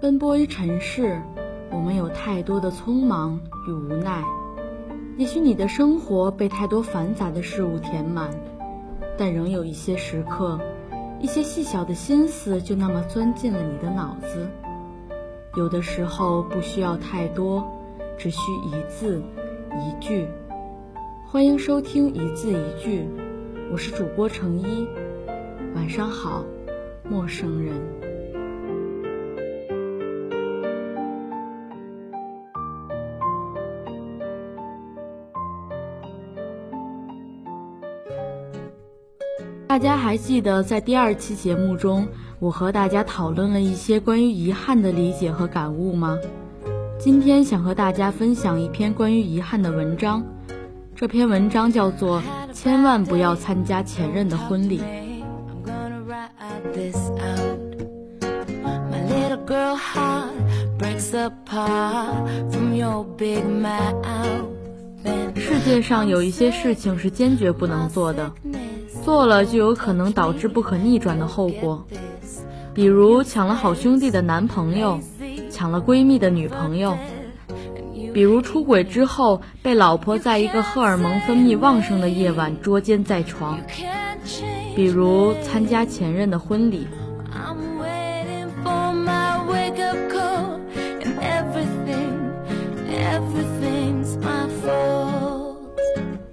奔波于尘世，我们有太多的匆忙与无奈。也许你的生活被太多繁杂的事物填满，但仍有一些时刻，一些细小的心思就那么钻进了你的脑子。有的时候不需要太多，只需一字一句。欢迎收听一字一句，我是主播程一。晚上好，陌生人。大家还记得，在第二期节目中，我和大家讨论了一些关于遗憾的理解和感悟吗？今天想和大家分享一篇关于遗憾的文章。这篇文章叫做《千万不要参加前任的婚礼》。世界上有一些事情是坚决不能做的。做了就有可能导致不可逆转的后果，比如抢了好兄弟的男朋友，抢了闺蜜的女朋友，比如出轨之后被老婆在一个荷尔蒙分泌旺盛的夜晚捉奸在床，比如参加前任的婚礼。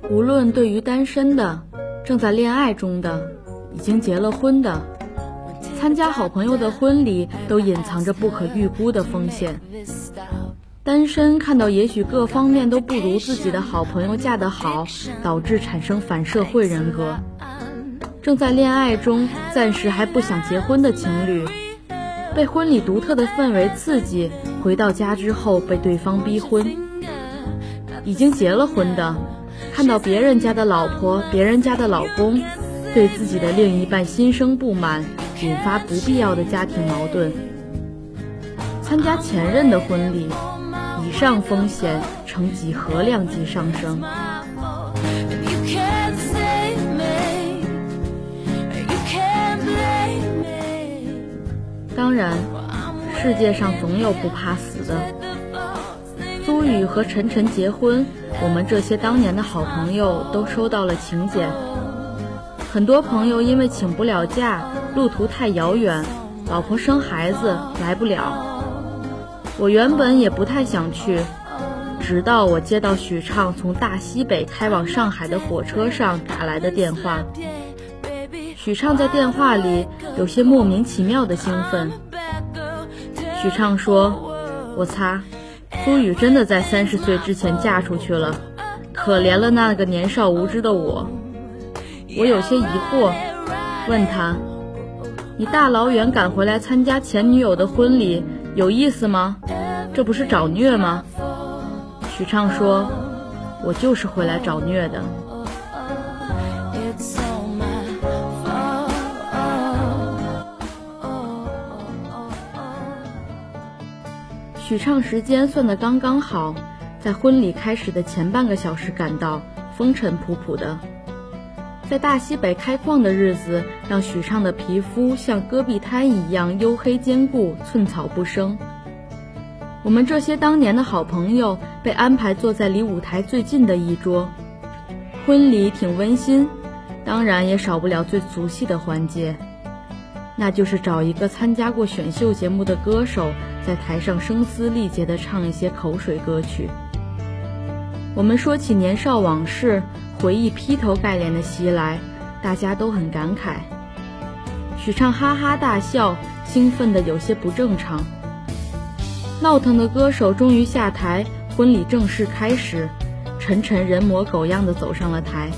无论对于单身的。正在恋爱中的，已经结了婚的，参加好朋友的婚礼都隐藏着不可预估的风险。单身看到也许各方面都不如自己的好朋友嫁得好，导致产生反社会人格。正在恋爱中暂时还不想结婚的情侣，被婚礼独特的氛围刺激，回到家之后被对方逼婚。已经结了婚的。看到别人家的老婆、别人家的老公，对自己的另一半心生不满，引发不必要的家庭矛盾。参加前任的婚礼，以上风险呈几何量级上升。当然，世界上总有不怕死的。苏雨和晨晨结婚。我们这些当年的好朋友都收到了请柬，很多朋友因为请不了假，路途太遥远，老婆生孩子来不了。我原本也不太想去，直到我接到许畅从大西北开往上海的火车上打来的电话。许畅在电话里有些莫名其妙的兴奋。许畅说：“我擦。”苏雨真的在三十岁之前嫁出去了，可怜了那个年少无知的我。我有些疑惑，问他：“你大老远赶回来参加前女友的婚礼，有意思吗？这不是找虐吗？”许畅说：“我就是回来找虐的。”许畅时间算得刚刚好，在婚礼开始的前半个小时赶到，风尘仆仆的。在大西北开矿的日子，让许畅的皮肤像戈壁滩一样黝黑坚固，寸草不生。我们这些当年的好朋友被安排坐在离舞台最近的一桌。婚礼挺温馨，当然也少不了最俗气的环节，那就是找一个参加过选秀节目的歌手。在台上声嘶力竭地唱一些口水歌曲。我们说起年少往事，回忆劈头盖脸的袭来，大家都很感慨。许畅哈哈大笑，兴奋得有些不正常。闹腾的歌手终于下台，婚礼正式开始。晨晨人模狗样地走上了台。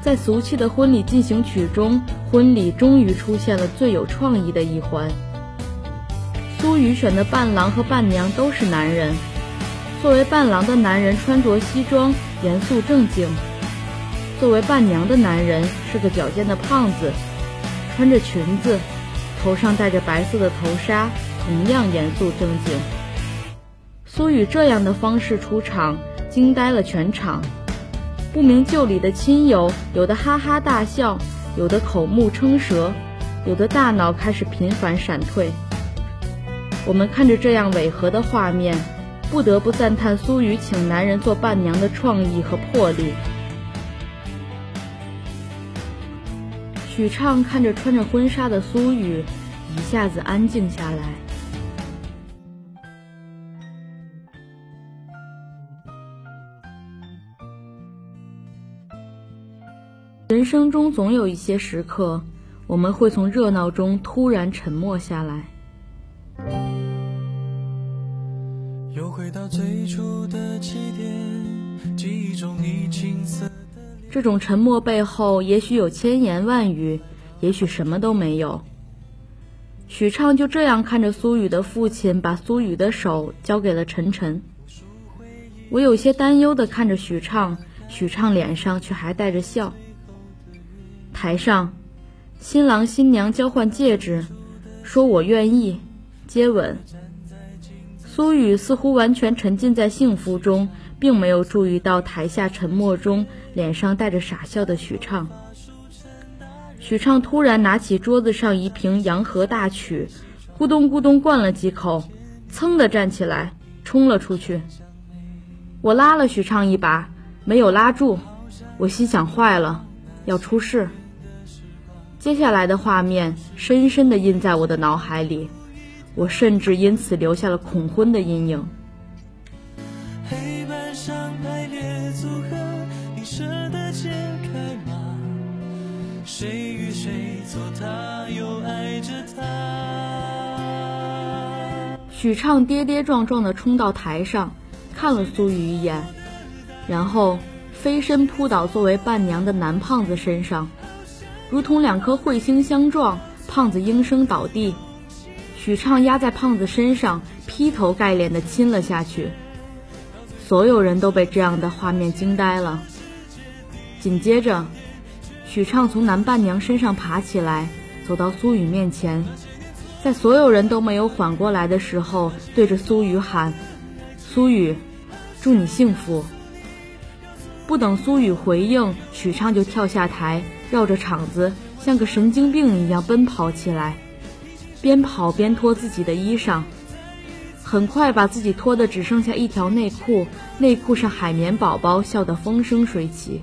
在俗气的婚礼进行曲中，婚礼终于出现了最有创意的一环。苏雨选的伴郎和伴娘都是男人。作为伴郎的男人穿着西装，严肃正经；作为伴娘的男人是个矫健的胖子，穿着裙子，头上戴着白色的头纱，同样严肃正经。苏雨这样的方式出场，惊呆了全场。不明就里的亲友，有的哈哈大笑，有的口目称舌，有的大脑开始频繁闪退。我们看着这样违和的画面，不得不赞叹苏雨请男人做伴娘的创意和魄力。许畅看着穿着婚纱的苏雨，一下子安静下来。人生中总有一些时刻，我们会从热闹中突然沉默下来。到最初的起点，记忆中你青涩。这种沉默背后，也许有千言万语，也许什么都没有。许畅就这样看着苏雨的父亲把苏雨的手交给了晨晨。我有些担忧地看着许畅，许畅脸上却还带着笑。台上，新郎新娘交换戒指，说我愿意，接吻。苏雨似乎完全沉浸在幸福中。并没有注意到台下沉默中脸上带着傻笑的许畅。许畅突然拿起桌子上一瓶洋河大曲，咕咚咕咚灌了几口，噌的站起来冲了出去。我拉了许畅一把，没有拉住。我心想：坏了，要出事。接下来的画面深深地印在我的脑海里，我甚至因此留下了恐婚的阴影。谁与谁做他又爱着他。许畅跌跌撞撞地冲到台上，看了苏雨一眼，然后飞身扑倒作为伴娘的男胖子身上，如同两颗彗星相撞，胖子应声倒地。许畅压在胖子身上，劈头盖脸地亲了下去。所有人都被这样的画面惊呆了。紧接着。许畅从男伴娘身上爬起来，走到苏雨面前，在所有人都没有缓过来的时候，对着苏雨喊：“苏雨，祝你幸福。”不等苏雨回应，许畅就跳下台，绕着场子像个神经病一样奔跑起来，边跑边脱自己的衣裳，很快把自己脱得只剩下一条内裤，内裤上海绵宝宝笑得风生水起。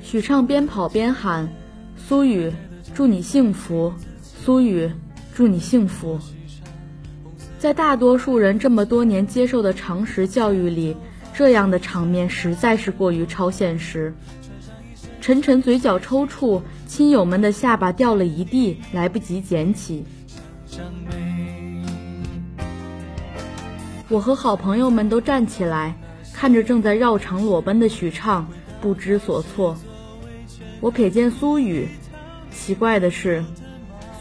许畅边跑边喊：“苏雨，祝你幸福！苏雨，祝你幸福！”在大多数人这么多年接受的常识教育里，这样的场面实在是过于超现实。晨晨嘴角抽搐，亲友们的下巴掉了一地，来不及捡起。我和好朋友们都站起来，看着正在绕场裸奔的许畅，不知所措。我瞥见苏雨，奇怪的是，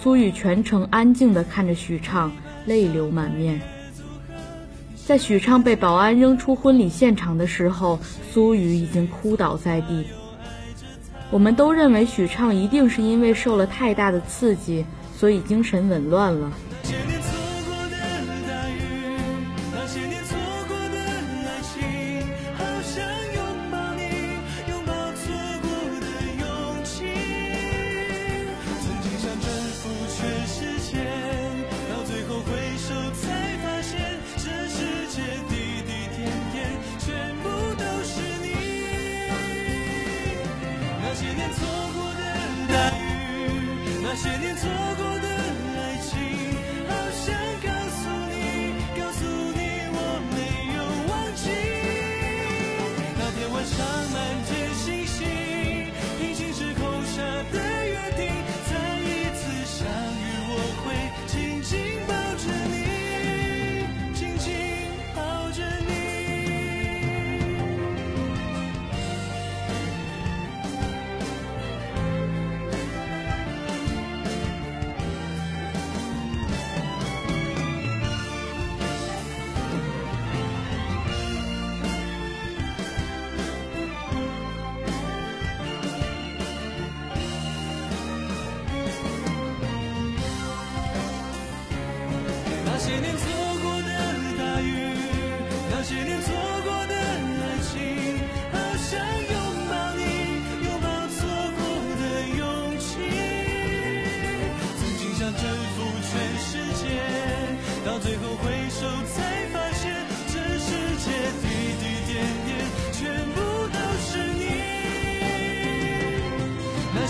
苏雨全程安静地看着许畅，泪流满面。在许畅被保安扔出婚礼现场的时候，苏雨已经哭倒在地。我们都认为许畅一定是因为受了太大的刺激，所以精神紊乱了。那些年错过。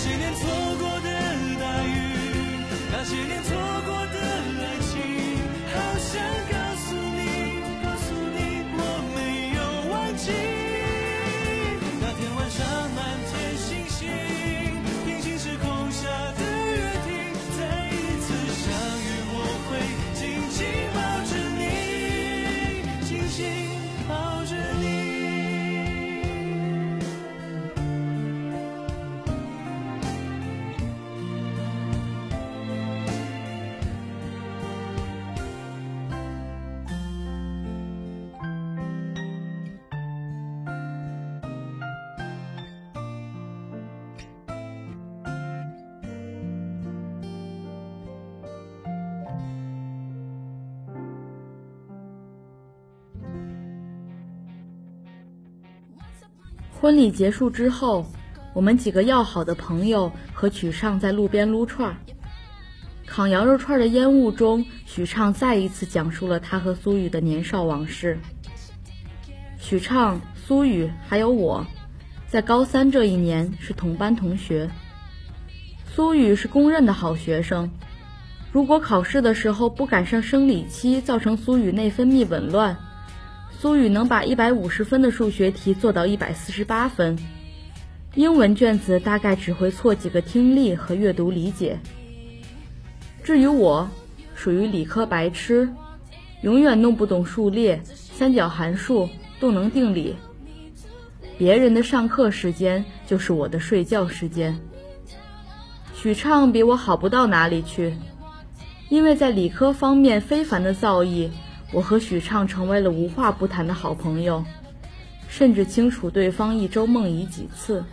几年婚礼结束之后，我们几个要好的朋友和许畅在路边撸串儿。烤羊肉串的烟雾中，许畅再一次讲述了他和苏雨的年少往事。许畅、苏雨还有我，在高三这一年是同班同学。苏雨是公认的好学生，如果考试的时候不赶上生理期，造成苏雨内分泌紊乱。苏雨能把一百五十分的数学题做到一百四十八分，英文卷子大概只会错几个听力和阅读理解。至于我，属于理科白痴，永远弄不懂数列、三角函数、动能定理。别人的上课时间就是我的睡觉时间。许畅比我好不到哪里去，因为在理科方面非凡的造诣。我和许畅成为了无话不谈的好朋友，甚至清楚对方一周梦遗几次。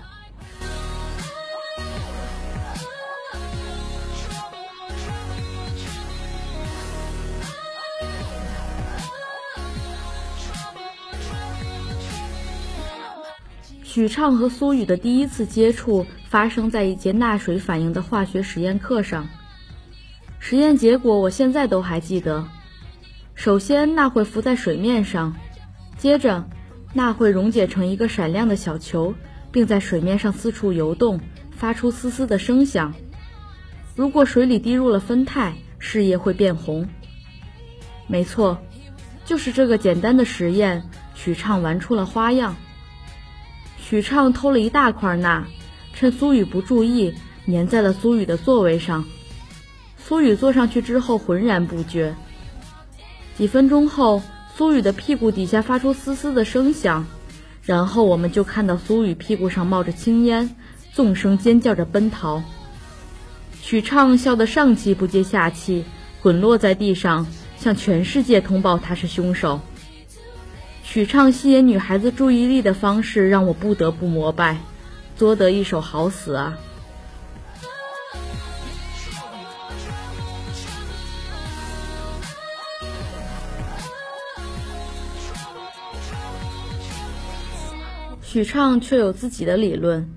许畅和苏雨的第一次接触发生在一节钠水反应的化学实验课上，实验结果我现在都还记得。首先，钠会浮在水面上，接着，钠会溶解成一个闪亮的小球，并在水面上四处游动，发出嘶嘶的声响。如果水里滴入了酚酞，事液会变红。没错，就是这个简单的实验，许畅玩出了花样。许畅偷了一大块钠，趁苏雨不注意，粘在了苏雨的座位上。苏雨坐上去之后，浑然不觉。几分钟后，苏雨的屁股底下发出嘶嘶的声响，然后我们就看到苏雨屁股上冒着青烟，纵声尖叫着奔逃。许畅笑得上气不接下气，滚落在地上，向全世界通报他是凶手。许畅吸引女孩子注意力的方式让我不得不膜拜，作得一手好死啊！许畅却有自己的理论，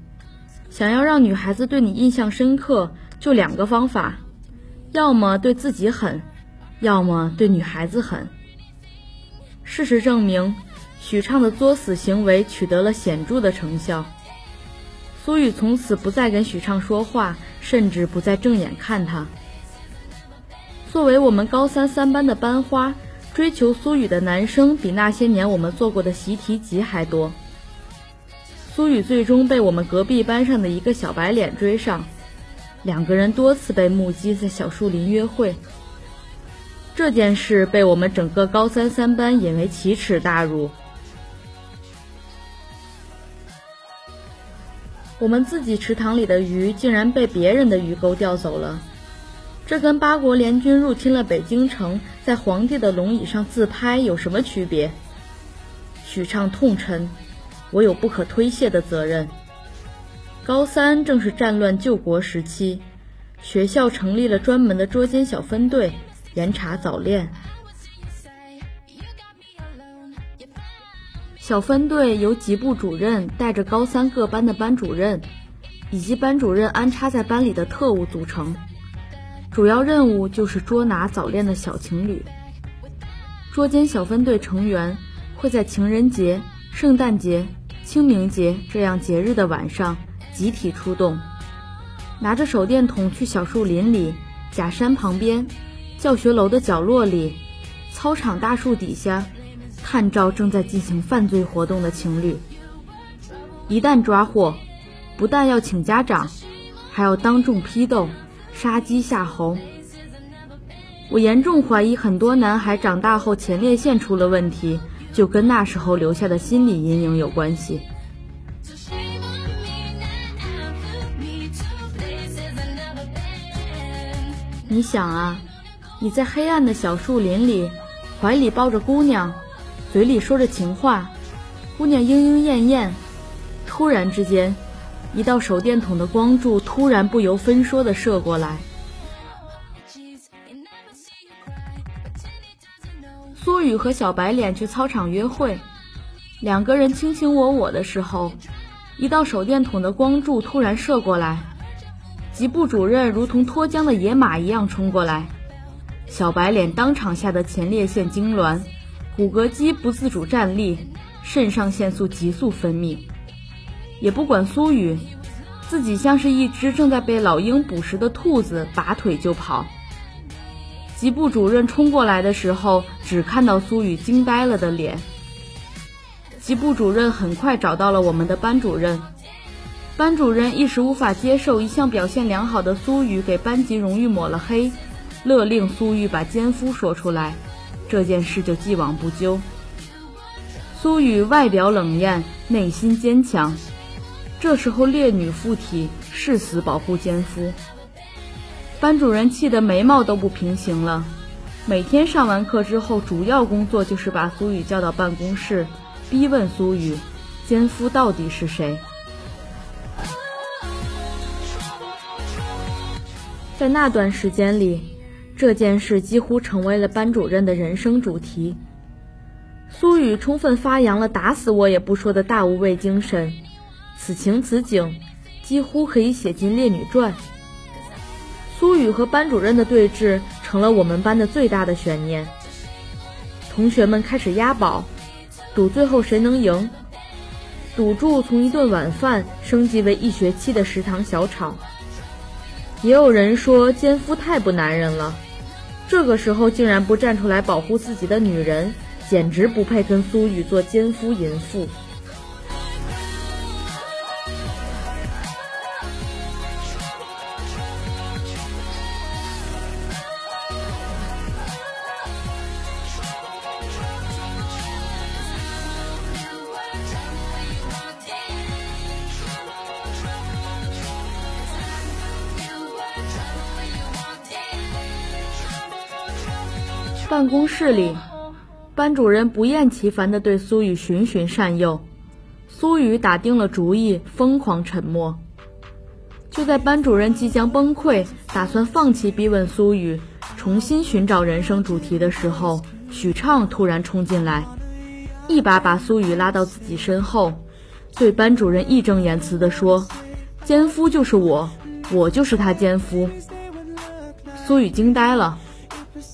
想要让女孩子对你印象深刻，就两个方法：要么对自己狠，要么对女孩子狠。事实证明，许畅的作死行为取得了显著的成效。苏雨从此不再跟许畅说话，甚至不再正眼看他。作为我们高三三班的班花，追求苏雨的男生比那些年我们做过的习题集还多。苏雨最终被我们隔壁班上的一个小白脸追上，两个人多次被目击在小树林约会。这件事被我们整个高三三班引为奇耻大辱。我们自己池塘里的鱼竟然被别人的鱼钩钓走了，这跟八国联军入侵了北京城，在皇帝的龙椅上自拍有什么区别？许畅痛陈。我有不可推卸的责任。高三正是战乱救国时期学校成立了专门的捉奸小分队严查早恋。小分队由级部主任带着高三各班的班主任以及班主任安插在班里的特务组成。主要任务就是捉拿早恋的小情侣。捉奸小分队成员会在情人节圣诞节清明节这样节日的晚上集体出动，拿着手电筒去小树林里、假山旁边、教学楼的角落里、操场大树底下。探照正在进行犯罪活动的情侣，一旦抓获，不但要请家长，还要当众批斗，杀鸡吓猴。我严重怀疑，很多男孩长大后前列腺出了问题，就跟那时候留下的心理阴影有关系。你想啊，你在黑暗的小树林里，怀里抱着姑娘。嘴里说着情话，姑娘莺莺燕燕。突然之间，一道手电筒的光柱突然不由分说的射过来。苏雨和小白脸去操场约会，两个人卿卿我我的时候，一道手电筒的光柱突然射过来，级部主任如同脱缰的野马一样冲过来，小白脸当场吓得前列腺痉挛。骨骼肌不自主站立，肾上腺素急速分泌，也不管苏雨，自己像是一只正在被老鹰捕食的兔子，拔腿就跑。级部主任冲过来的时候，只看到苏雨惊呆了的脸。级部主任很快找到了我们的班主任，班主任一时无法接受一向表现良好的苏雨给班级荣誉抹了黑，勒令苏雨把奸夫说出来。这件事就既往不咎。苏雨外表冷艳，内心坚强。这时候烈女附体，誓死保护奸夫。班主任气得眉毛都不平行了。每天上完课之后，主要工作就是把苏雨叫到办公室，逼问苏雨，奸夫到底是谁。在那段时间里。这件事几乎成为了班主任的人生主题。苏雨充分发扬了打死我也不说的大无畏精神，此情此景，几乎可以写进《烈女传》。苏雨和班主任的对峙成了我们班的最大的悬念。同学们开始押宝，赌最后谁能赢。赌注从一顿晚饭升级为一学期的食堂小炒。也有人说奸夫太不男人了，这个时候竟然不站出来保护自己的女人，简直不配跟苏雨做奸夫淫妇。办公室里，班主任不厌其烦地对苏雨循循善诱。苏雨打定了主意，疯狂沉默。就在班主任即将崩溃，打算放弃逼问苏雨，重新寻找人生主题的时候，许畅突然冲进来，一把把苏雨拉到自己身后，对班主任义正言辞地说：“奸夫就是我，我就是他奸夫。”苏雨惊呆了。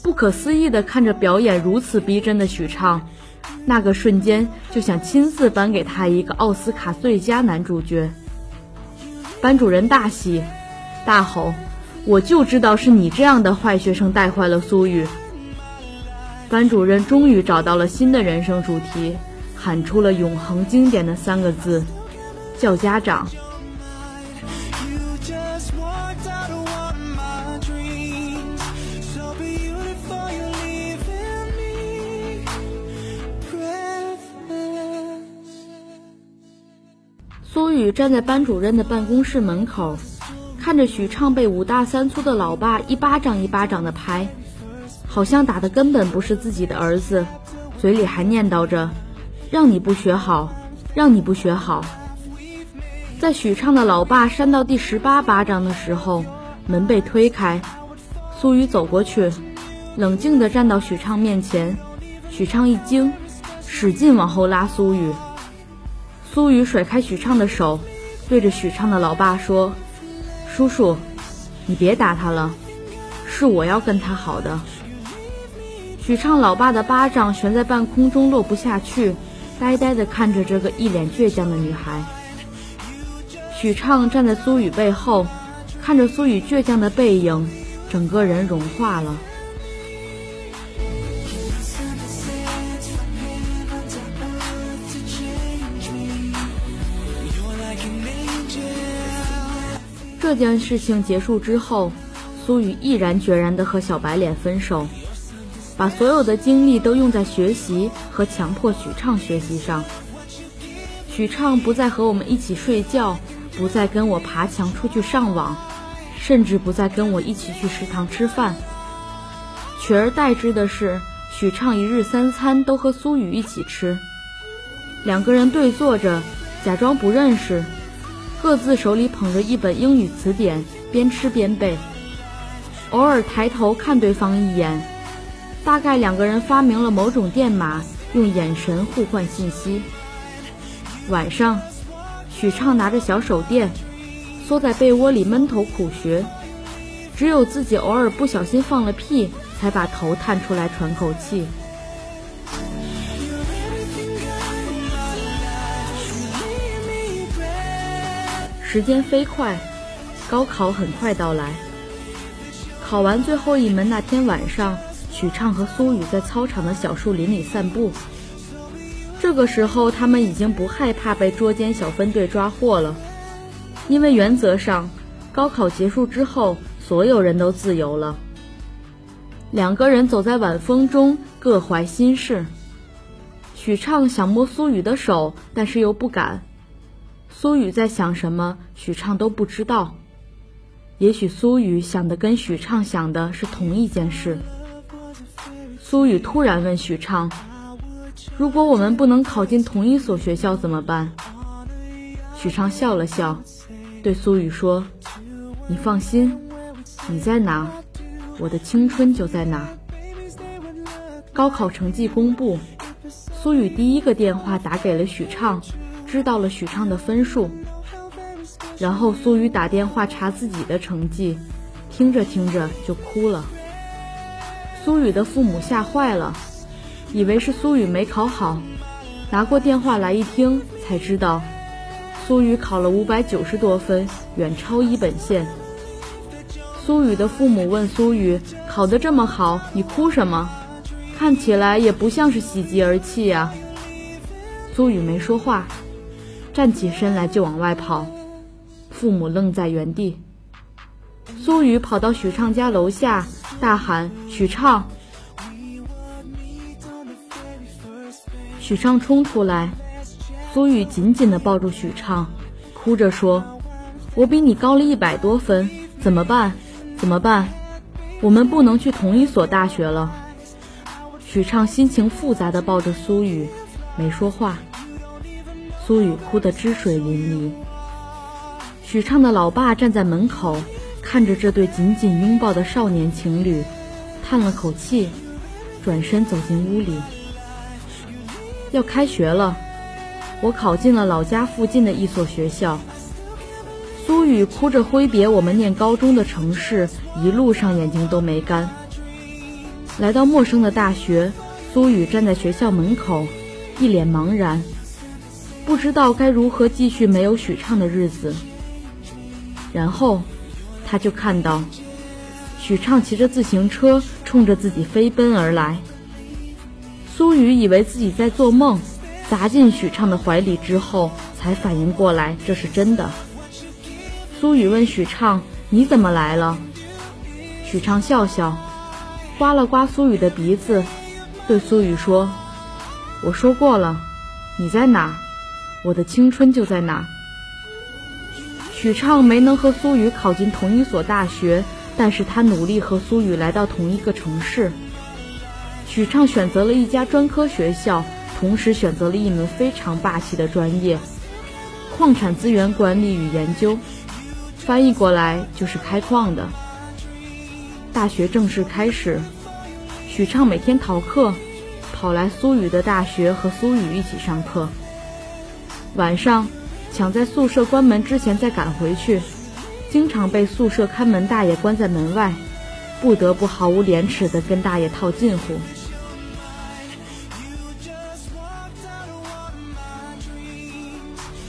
不可思议地看着表演如此逼真的许畅，那个瞬间就想亲自颁给他一个奥斯卡最佳男主角。班主任大喜，大吼：“我就知道是你这样的坏学生带坏了苏雨。”班主任终于找到了新的人生主题，喊出了永恒经典的三个字：“叫家长。”苏雨站在班主任的办公室门口，看着许畅被五大三粗的老爸一巴掌一巴掌的拍，好像打的根本不是自己的儿子，嘴里还念叨着：“让你不学好，让你不学好。”在许畅的老爸扇到第十八巴掌的时候，门被推开，苏雨走过去，冷静地站到许畅面前。许畅一惊，使劲往后拉苏雨。苏雨甩开许畅的手，对着许畅的老爸说：“叔叔，你别打他了，是我要跟他好的。”许畅老爸的巴掌悬在半空中落不下去，呆呆地看着这个一脸倔强的女孩。许畅站在苏雨背后，看着苏雨倔强的背影，整个人融化了。这件事情结束之后，苏雨毅然决然地和小白脸分手。把所有的精力都用在学习和强迫许畅学习上。许畅不再和我们一起睡觉，不再跟我爬墙出去上网，甚至不再跟我一起去食堂吃饭。取而代之的是，许畅一日三餐都和苏雨一起吃，两个人对坐着，假装不认识，各自手里捧着一本英语词典，边吃边背，偶尔抬头看对方一眼。大概两个人发明了某种电码，用眼神互换信息。晚上，许畅拿着小手电，缩在被窝里闷头苦学，只有自己偶尔不小心放了屁，才把头探出来喘口气。时间飞快，高考很快到来。考完最后一门那天晚上。许畅和苏雨在操场的小树林里散步。这个时候，他们已经不害怕被捉奸小分队抓获了，因为原则上，高考结束之后，所有人都自由了。两个人走在晚风中，各怀心事。许畅想摸苏雨的手，但是又不敢。苏雨在想什么，许畅都不知道。也许苏雨想的跟许畅想的是同一件事。苏雨突然问许畅：“如果我们不能考进同一所学校怎么办？”许畅笑了笑，对苏雨说：“你放心，你在哪，我的青春就在哪。”高考成绩公布，苏雨第一个电话打给了许畅，知道了许畅的分数。然后苏雨打电话查自己的成绩，听着听着就哭了。苏雨的父母吓坏了，以为是苏雨没考好，拿过电话来一听，才知道苏雨考了五百九十多分，远超一本线。苏雨的父母问苏雨：“考得这么好，你哭什么？看起来也不像是喜极而泣呀。”苏雨没说话，站起身来就往外跑，父母愣在原地。苏雨跑到许畅家楼下。大喊：“许畅！”许畅冲出来，苏雨紧紧地抱住许畅，哭着说：“我比你高了一百多分，怎么办？怎么办？我们不能去同一所大学了。”许畅心情复杂地抱着苏雨，没说话。苏雨哭得汁水淋漓。许畅的老爸站在门口。看着这对紧紧拥抱的少年情侣，叹了口气，转身走进屋里。要开学了，我考进了老家附近的一所学校。苏雨哭着挥别我们念高中的城市，一路上眼睛都没干。来到陌生的大学，苏雨站在学校门口，一脸茫然，不知道该如何继续没有许畅的日子。然后。他就看到许畅骑着自行车冲着自己飞奔而来。苏雨以为自己在做梦，砸进许畅的怀里之后，才反应过来这是真的。苏雨问许畅：“你怎么来了？”许畅笑笑，刮了刮苏雨的鼻子，对苏雨说：“我说过了，你在哪，我的青春就在哪。”许畅没能和苏雨考进同一所大学，但是他努力和苏雨来到同一个城市。许畅选择了一家专科学校，同时选择了一门非常霸气的专业——矿产资源管理与研究，翻译过来就是开矿的。大学正式开始，许畅每天逃课，跑来苏雨的大学和苏雨一起上课。晚上，抢在宿舍关门之前再赶回去，经常被宿舍看门大爷关在门外，不得不毫无廉耻地跟大爷套近乎。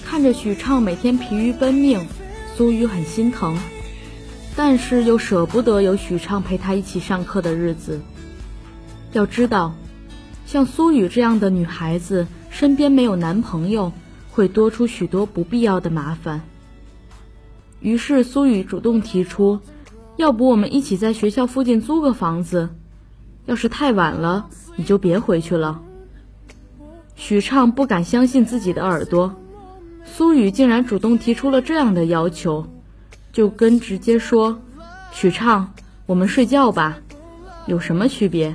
看着许畅每天疲于奔命，苏雨很心疼，但是又舍不得有许畅陪她一起上课的日子。要知道，像苏雨这样的女孩子，身边没有男朋友，会多出许多不必要的麻烦。于是苏雨主动提出，要不我们一起在学校附近租个房子，要是太晚了，你就别回去了。许畅不敢相信自己的耳朵。苏雨竟然主动提出了这样的要求，就跟直接说：“许畅，我们睡觉吧，有什么区别？”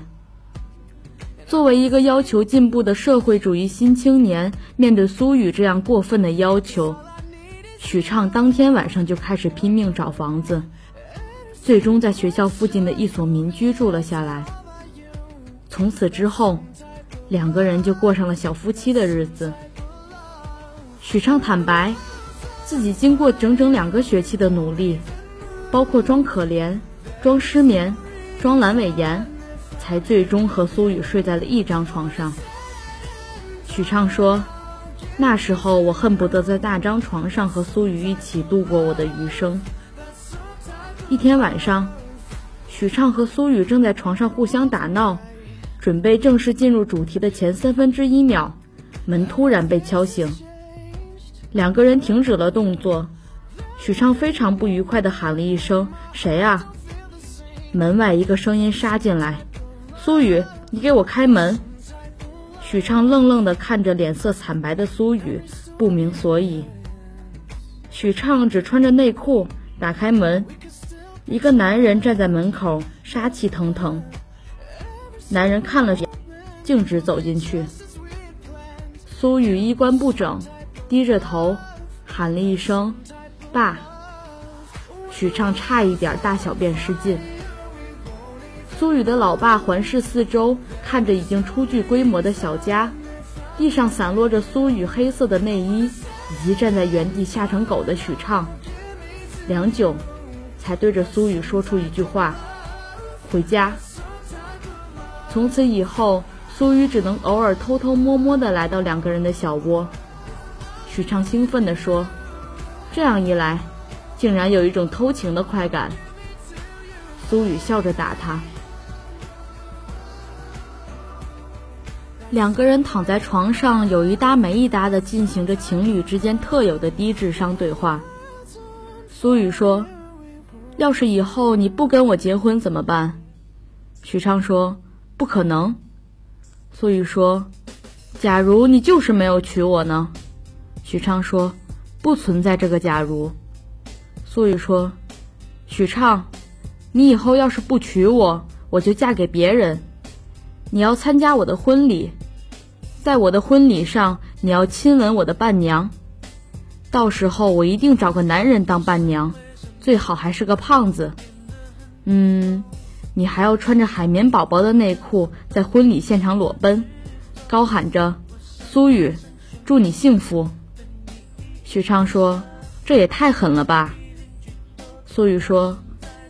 作为一个要求进步的社会主义新青年，面对苏雨这样过分的要求，许畅当天晚上就开始拼命找房子，最终在学校附近的一所民居住了下来。从此之后，两个人就过上了小夫妻的日子。许畅坦白，自己经过整整两个学期的努力，包括装可怜、装失眠、装阑尾炎，才最终和苏雨睡在了一张床上。许畅说：“那时候我恨不得在那张床上和苏雨一起度过我的余生。”一天晚上，许畅和苏雨正在床上互相打闹，准备正式进入主题的前三分之一秒，门突然被敲醒。两个人停止了动作，许畅非常不愉快地喊了一声：“谁啊？”门外一个声音杀进来：“苏雨，你给我开门！”许畅愣愣地看着脸色惨白的苏雨，不明所以。许畅只穿着内裤，打开门，一个男人站在门口，杀气腾腾。男人看了，径直走进去。苏雨衣冠不整。低着头，喊了一声“爸”，许畅差一点大小便失禁。苏雨的老爸环视四周，看着已经初具规模的小家，地上散落着苏雨黑色的内衣，以及站在原地吓成狗的许畅，良久，才对着苏雨说出一句话：“回家。”从此以后，苏雨只能偶尔偷偷摸摸地来到两个人的小窝。许畅兴奋地说：“这样一来，竟然有一种偷情的快感。”苏雨笑着打他。两个人躺在床上，有一搭没一搭的进行着情侣之间特有的低智商对话。苏雨说：“要是以后你不跟我结婚怎么办？”许昌说：“不可能。”苏雨说：“假如你就是没有娶我呢？”许昌说：“不存在这个假如。”苏雨说：“许畅，你以后要是不娶我，我就嫁给别人。你要参加我的婚礼，在我的婚礼上，你要亲吻我的伴娘。到时候我一定找个男人当伴娘，最好还是个胖子。嗯，你还要穿着海绵宝宝的内裤在婚礼现场裸奔，高喊着：‘苏雨，祝你幸福。’”许昌说：“这也太狠了吧。”苏雨说：“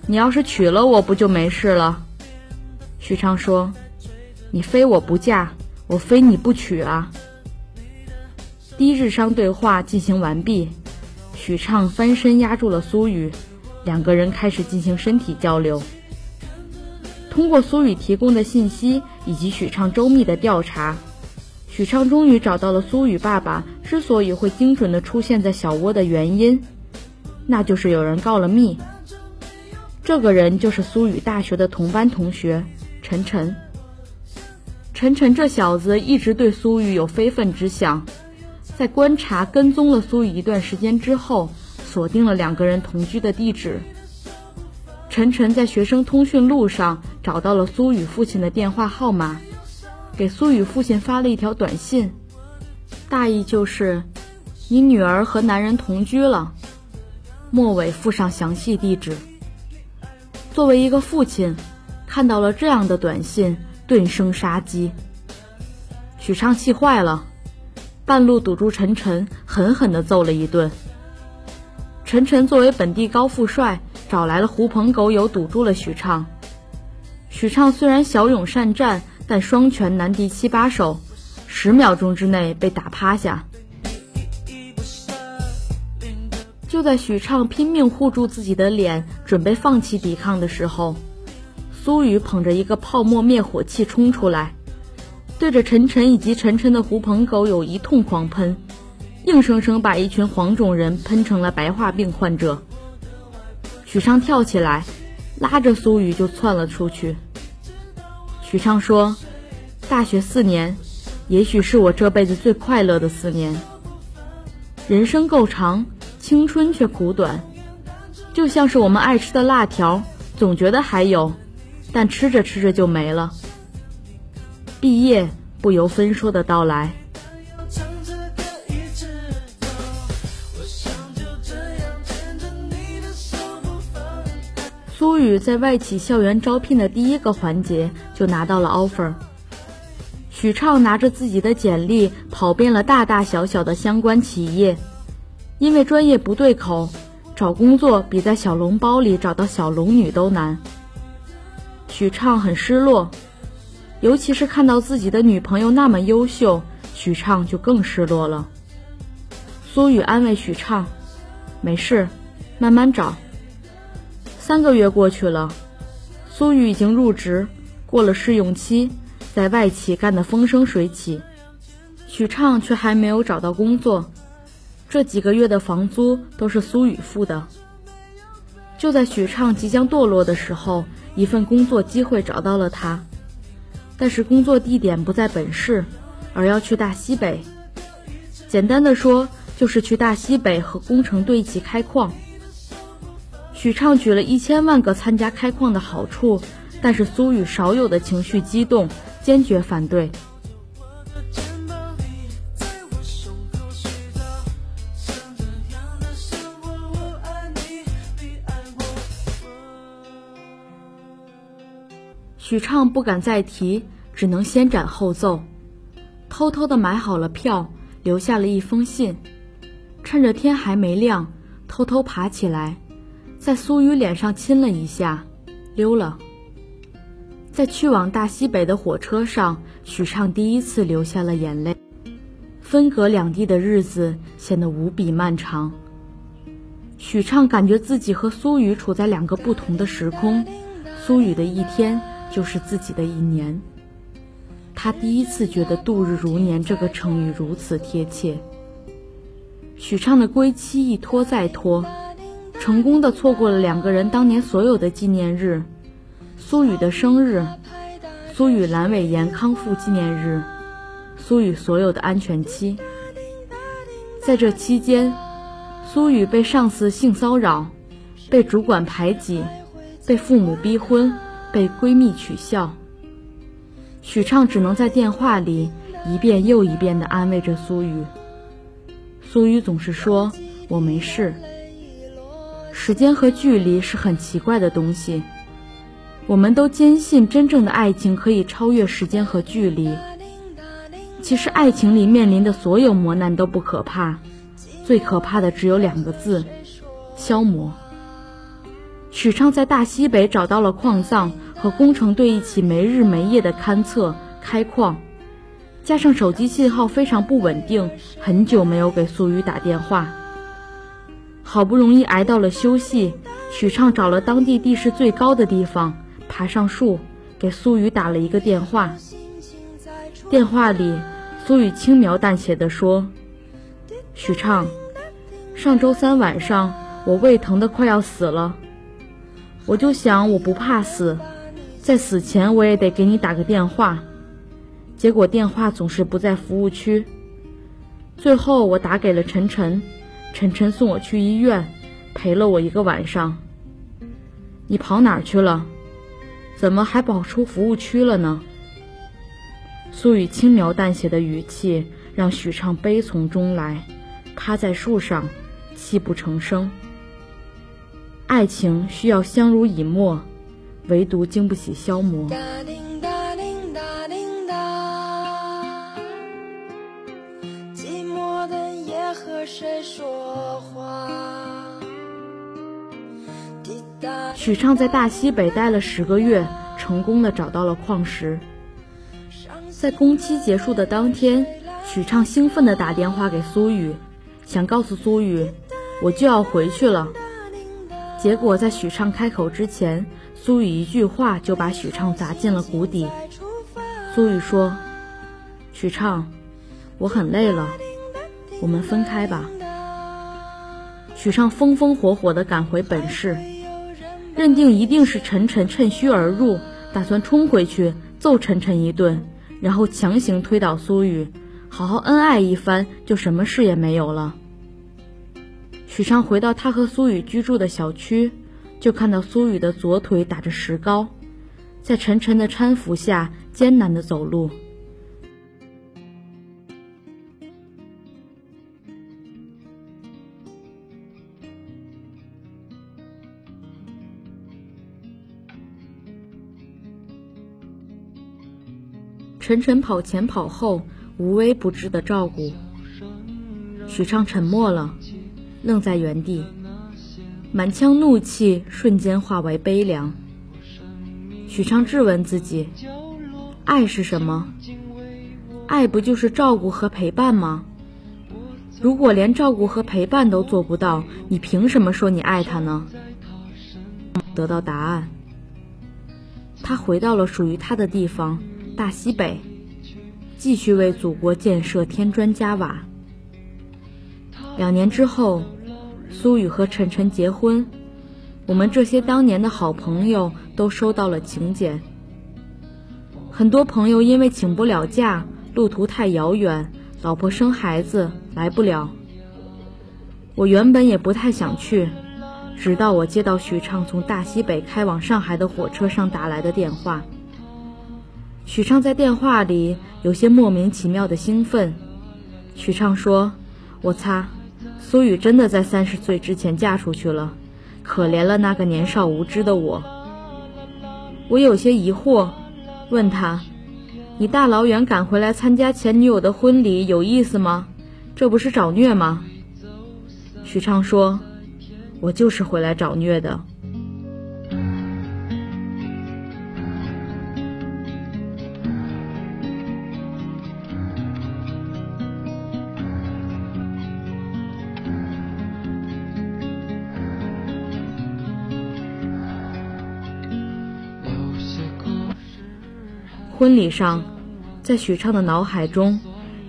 你要是娶了我不就没事了？”许昌说：“你非我不嫁，我非你不娶啊。”低智商对话进行完毕，许畅翻身压住了苏雨，两个人开始进行身体交流。通过苏雨提供的信息以及许畅周密的调查。许畅终于找到了苏雨爸爸之所以会精准的出现在小窝的原因，那就是有人告了密。这个人就是苏雨大学的同班同学陈晨。陈晨这小子一直对苏雨有非分之想，在观察跟踪了苏雨一段时间之后，锁定了两个人同居的地址。陈晨在学生通讯录上找到了苏雨父亲的电话号码。给苏雨父亲发了一条短信，大意就是：“你女儿和男人同居了。”末尾附上详细地址。作为一个父亲，看到了这样的短信，顿生杀机。许畅气坏了，半路堵住陈晨，狠狠地揍了一顿。陈晨作为本地高富帅，找来了狐朋狗友堵住了许畅。许畅虽然骁勇善战，但双拳难敌七八手，十秒钟之内被打趴下。就在许畅拼命护住自己的脸，准备放弃抵抗的时候，苏雨捧着一个泡沫灭火器冲出来，对着晨晨以及晨晨的狐朋狗友一通狂喷，硬生生把一群黄种人喷成了白化病患者。许畅跳起来，拉着苏雨就窜了出去。许畅说：“大学四年，也许是我这辈子最快乐的四年。人生够长。”青春却苦短，就像是我们爱吃的辣条，总觉得还有，但吃着吃着就没了。毕业不由分说的到来。苏雨在外企校园招聘的第一个环节就拿到了 offer。许畅拿着自己的简历跑遍了大大小小的相关企业。因为专业不对口，找工作比在小笼包里找到小龙女都难。许畅很失落，尤其是看到自己的女朋友那么优秀，许畅就更失落了。苏雨安慰许畅：“没事，慢慢找。”三个月过去了，苏雨已经入职，过了试用期，在外企干得风生水起，许畅却还没有找到工作。这几个月的房租都是苏雨付的。就在许畅即将堕落的时候，一份工作机会找到了他，但是工作地点不在本市，而要去大西北。简单的说，就是去大西北和工程队一起开矿。许畅举了一千万个参加开矿的好处，但是苏雨少有的情绪激动，坚决反对。许畅不敢再提，只能先斩后奏，偷偷的买好了票，留下了一封信，趁着天还没亮，偷偷爬起来，在苏雨脸上亲了一下，溜了。在去往大西北的火车上，许畅第一次流下了眼泪。分隔两地的日子显得无比漫长。许畅感觉自己和苏雨处在两个不同的时空，苏雨的一天。就是自己的一年，他第一次觉得“度日如年”这个成语如此贴切。许畅的归期一拖再拖，成功的错过了两个人当年所有的纪念日：苏雨的生日、苏雨阑尾炎康复纪念日、苏雨所有的安全期。在这期间，苏雨被上司性骚扰，被主管排挤，被父母逼婚。被闺蜜取笑，许畅只能在电话里一遍又一遍地安慰着苏雨。苏雨总是说：“我没事。”时间和距离是很奇怪的东西，我们都坚信真正的爱情可以超越时间和距离。其实爱情里面临的所有磨难都不可怕，最可怕的只有两个字：消磨。许畅在大西北找到了矿藏。和工程队一起没日没夜的勘测开矿，加上手机信号非常不稳定，很久没有给苏雨打电话。好不容易挨到了休息，许畅找了当地地势最高的地方，爬上树，给苏雨打了一个电话。电话里，苏雨轻描淡写的说：“许畅，上周三晚上我胃疼的快要死了，我就想我不怕死。”在死前我也得给你打个电话，结果电话总是不在服务区。最后我打给了晨晨，晨晨送我去医院，陪了我一个晚上。你跑哪儿去了？怎么还跑出服务区了呢？苏雨轻描淡写的语气让许畅悲从中来，趴在树上，泣不成声。爱情需要相濡以沫。唯独经不起消磨。许畅在大西北待了十个月，成功的找到了矿石。在工期结束的当天，许畅兴奋的打电话给苏雨，想告诉苏雨，我就要回去了。结果在许畅开口之前，苏雨一句话就把许畅砸进了谷底。苏雨说：“许畅，我很累了，我们分开吧。”许畅风风火火地赶回本市，认定一定是晨晨趁虚而入，打算冲回去揍晨晨一顿。然后强行推倒苏雨，好好恩爱一番，就什么事也没有了。许昌回到他和苏雨居住的小区，就看到苏雨的左腿打着石膏，在晨晨的搀扶下艰难的走路。晨晨跑前跑后，无微不至的照顾。许昌沉默了，愣在原地，满腔怒气瞬间化为悲凉。许昌质问自己：爱是什么？爱不就是照顾和陪伴吗？如果连照顾和陪伴都做不到，你凭什么说你爱他呢？得到答案，他回到了属于他的地方。大西北，继续为祖国建设添砖加瓦。两年之后，苏雨和晨晨结婚，我们这些当年的好朋友都收到了请柬。很多朋友因为请不了假，路途太遥远，老婆生孩子来不了。我原本也不太想去，直到我接到许畅从大西北开往上海的火车上打来的电话。许畅在电话里有些莫名其妙的兴奋。许畅说：“我擦，苏雨真的在三十岁之前嫁出去了，可怜了那个年少无知的我。”我有些疑惑，问他：“你大老远赶回来参加前女友的婚礼有意思吗？这不是找虐吗？”许畅说：“我就是回来找虐的。”婚礼上，在许畅的脑海中，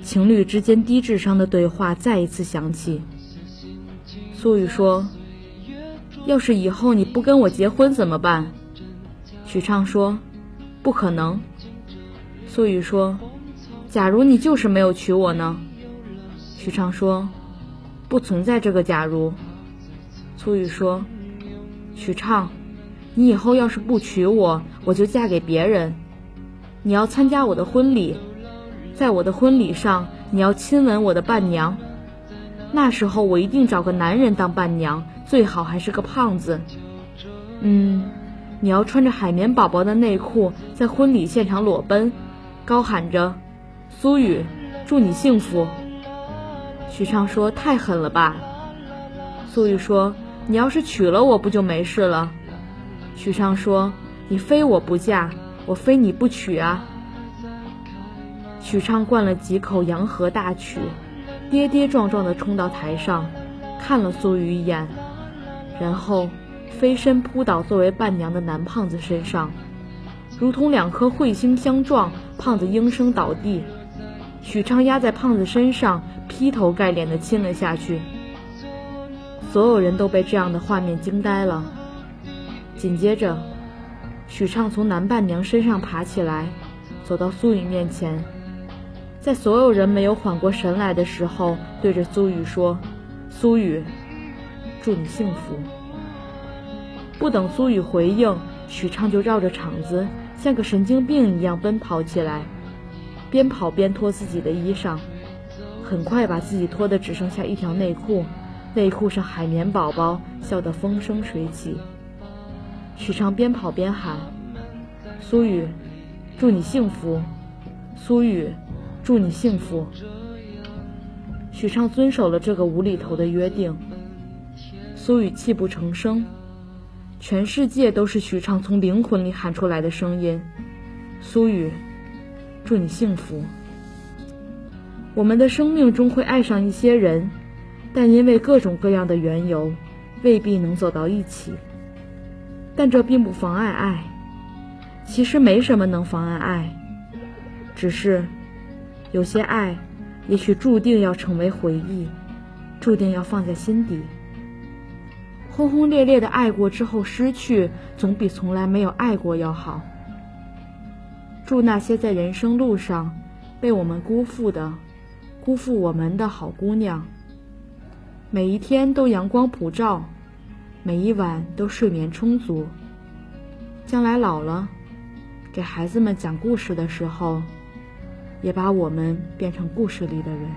情侣之间低智商的对话再一次响起。苏雨说：“要是以后你不跟我结婚怎么办？”许畅说：“不可能。”苏雨说：“假如你就是没有娶我呢？”许畅说：“不存在这个假如。”苏雨说：“许畅，你以后要是不娶我，我就嫁给别人。”你要参加我的婚礼，在我的婚礼上，你要亲吻我的伴娘。那时候我一定找个男人当伴娘，最好还是个胖子。嗯，你要穿着海绵宝宝的内裤在婚礼现场裸奔，高喊着“苏雨，祝你幸福”。许畅说：“太狠了吧？”苏雨说：“你要是娶了我不就没事了？”许畅说：“你非我不嫁。”我非你不娶啊！许昌灌了几口洋河大曲，跌跌撞撞地冲到台上，看了苏雨一眼，然后飞身扑倒作为伴娘的男胖子身上，如同两颗彗星相撞，胖子应声倒地。许昌压在胖子身上，劈头盖脸地亲了下去。所有人都被这样的画面惊呆了。紧接着。许畅从男伴娘身上爬起来，走到苏雨面前，在所有人没有缓过神来的时候，对着苏雨说：“苏雨，祝你幸福。”不等苏雨回应，许畅就绕着场子像个神经病一样奔跑起来，边跑边脱自己的衣裳，很快把自己脱得只剩下一条内裤，内裤上海绵宝宝笑得风生水起。许昌边跑边喊：“苏雨，祝你幸福！苏雨，祝你幸福！”许昌遵守了这个无厘头的约定。苏雨泣不成声，全世界都是许畅从灵魂里喊出来的声音。苏雨，祝你幸福。我们的生命中会爱上一些人，但因为各种各样的缘由，未必能走到一起。但这并不妨碍爱。其实没什么能妨碍爱，只是有些爱，也许注定要成为回忆，注定要放在心底。轰轰烈烈的爱过之后失去，总比从来没有爱过要好。祝那些在人生路上被我们辜负的、辜负我们的好姑娘，每一天都阳光普照，每一晚都睡眠充足。将来老了，给孩子们讲故事的时候，也把我们变成故事里的人。